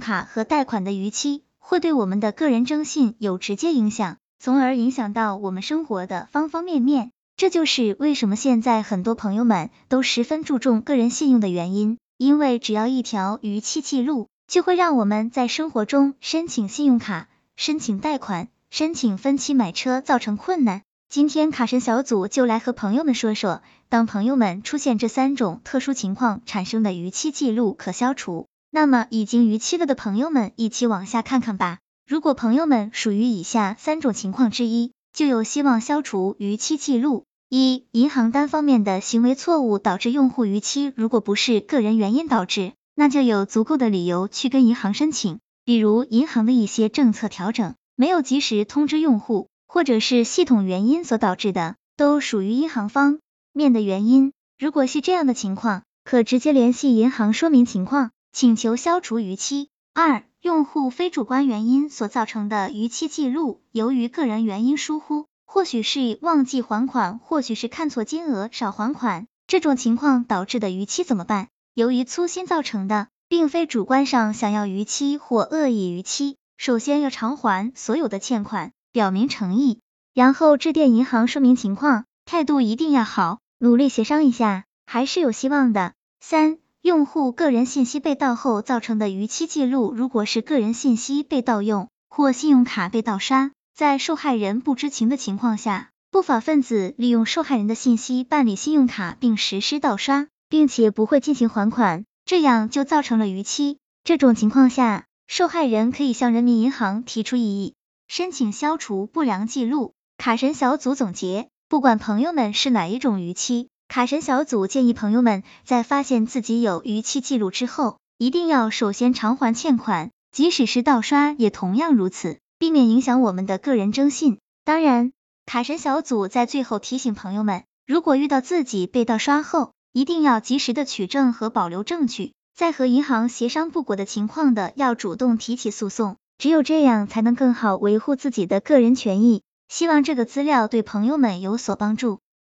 卡和贷款的逾期，会对我们的个人征信有直接影响，从而影响到我们生活的方方面面。这就是为什么现在很多朋友们都十分注重个人信用的原因，因为只要一条逾期记录，就会让我们在生活中申请信用卡、申请贷款、申请分期买车造成困难。今天卡神小组就来和朋友们说说，当朋友们出现这三种特殊情况产生的逾期记录可消除，那么已经逾期了的朋友们一起往下看看吧。如果朋友们属于以下三种情况之一，就有希望消除逾期记录。一、银行单方面的行为错误导致用户逾期，如果不是个人原因导致，那就有足够的理由去跟银行申请，比如银行的一些政策调整没有及时通知用户，或者是系统原因所导致的，都属于银行方面的原因。如果是这样的情况，可直接联系银行说明情况，请求消除逾期。二、用户非主观原因所造成的逾期记录，由于个人原因疏忽。或许是忘记还款，或许是看错金额少还款，这种情况导致的逾期怎么办？由于粗心造成的，并非主观上想要逾期或恶意逾期，首先要偿还所有的欠款，表明诚意，然后致电银行说明情况，态度一定要好，努力协商一下，还是有希望的。三、用户个人信息被盗后造成的逾期记录，如果是个人信息被盗用或信用卡被盗刷。在受害人不知情的情况下，不法分子利用受害人的信息办理信用卡并实施盗刷，并且不会进行还款，这样就造成了逾期。这种情况下，受害人可以向人民银行提出异议，申请消除不良记录。卡神小组总结，不管朋友们是哪一种逾期，卡神小组建议朋友们在发现自己有逾期记录之后，一定要首先偿还欠款，即使是盗刷也同样如此。避免影响我们的个人征信。当然，卡神小组在最后提醒朋友们，如果遇到自己被盗刷后，一定要及时的取证和保留证据，在和银行协商不果的情况的，要主动提起诉讼，只有这样才能更好维护自己的个人权益。希望这个资料对朋友们有所帮助。